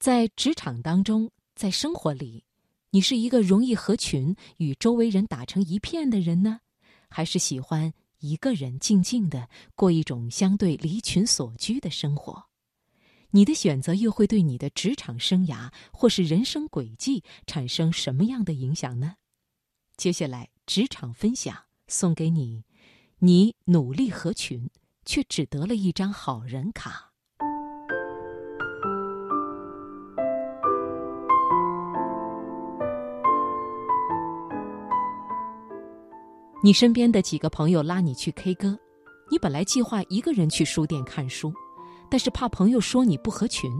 在职场当中，在生活里，你是一个容易合群、与周围人打成一片的人呢，还是喜欢一个人静静的过一种相对离群所居的生活？你的选择又会对你的职场生涯或是人生轨迹产生什么样的影响呢？接下来，职场分享送给你：你努力合群，却只得了一张好人卡。你身边的几个朋友拉你去 K 歌，你本来计划一个人去书店看书。但是怕朋友说你不合群，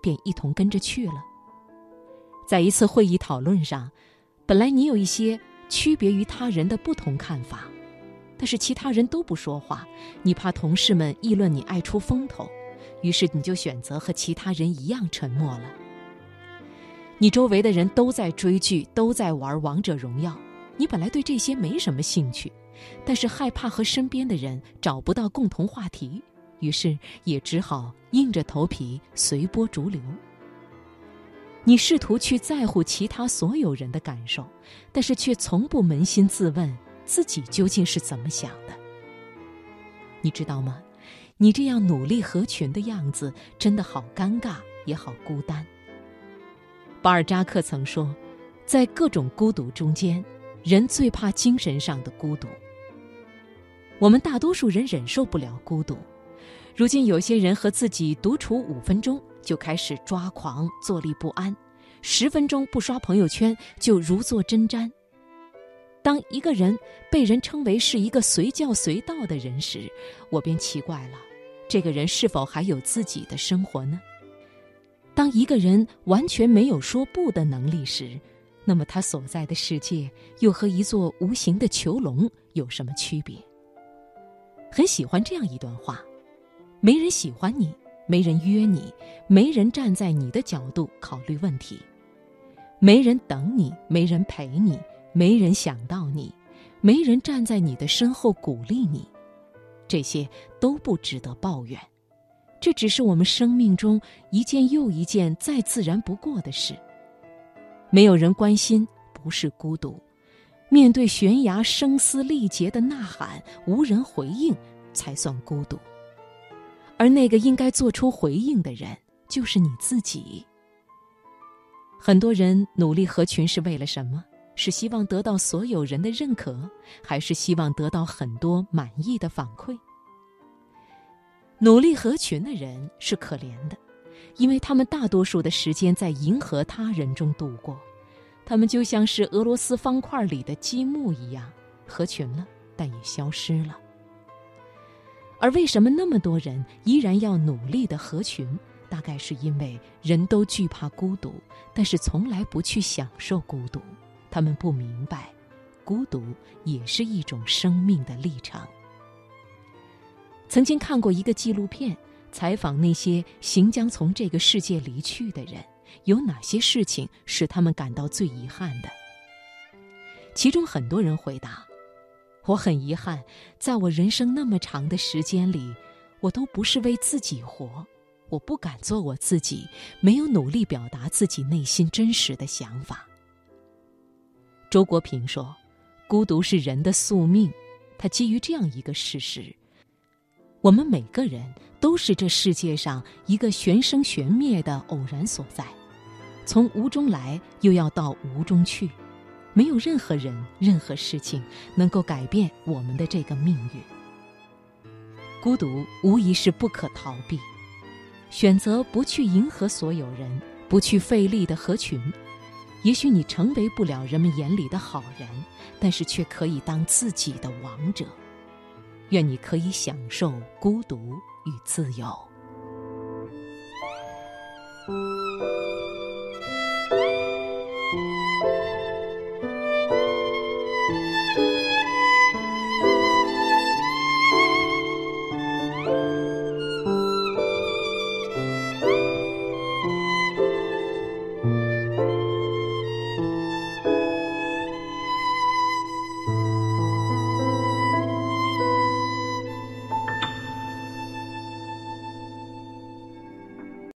便一同跟着去了。在一次会议讨论上，本来你有一些区别于他人的不同看法，但是其他人都不说话，你怕同事们议论你爱出风头，于是你就选择和其他人一样沉默了。你周围的人都在追剧，都在玩王者荣耀，你本来对这些没什么兴趣，但是害怕和身边的人找不到共同话题。于是也只好硬着头皮随波逐流。你试图去在乎其他所有人的感受，但是却从不扪心自问自己究竟是怎么想的。你知道吗？你这样努力合群的样子，真的好尴尬，也好孤单。巴尔扎克曾说，在各种孤独中间，人最怕精神上的孤独。我们大多数人忍受不了孤独。如今有些人和自己独处五分钟就开始抓狂、坐立不安，十分钟不刷朋友圈就如坐针毡。当一个人被人称为是一个随叫随到的人时，我便奇怪了：这个人是否还有自己的生活呢？当一个人完全没有说不的能力时，那么他所在的世界又和一座无形的囚笼有什么区别？很喜欢这样一段话。没人喜欢你，没人约你，没人站在你的角度考虑问题，没人等你，没人陪你，没人想到你，没人站在你的身后鼓励你，这些都不值得抱怨。这只是我们生命中一件又一件再自然不过的事。没有人关心，不是孤独；面对悬崖声嘶力竭的呐喊，无人回应，才算孤独。而那个应该做出回应的人，就是你自己。很多人努力合群是为了什么？是希望得到所有人的认可，还是希望得到很多满意的反馈？努力合群的人是可怜的，因为他们大多数的时间在迎合他人中度过，他们就像是俄罗斯方块里的积木一样，合群了，但也消失了。而为什么那么多人依然要努力的合群？大概是因为人都惧怕孤独，但是从来不去享受孤独。他们不明白，孤独也是一种生命的历程。曾经看过一个纪录片，采访那些行将从这个世界离去的人，有哪些事情使他们感到最遗憾的？其中很多人回答。我很遗憾，在我人生那么长的时间里，我都不是为自己活，我不敢做我自己，没有努力表达自己内心真实的想法。周国平说：“孤独是人的宿命。”他基于这样一个事实：我们每个人都是这世界上一个玄生玄灭的偶然所在，从无中来，又要到无中去。没有任何人、任何事情能够改变我们的这个命运。孤独无疑是不可逃避，选择不去迎合所有人，不去费力的合群，也许你成为不了人们眼里的好人，但是却可以当自己的王者。愿你可以享受孤独与自由。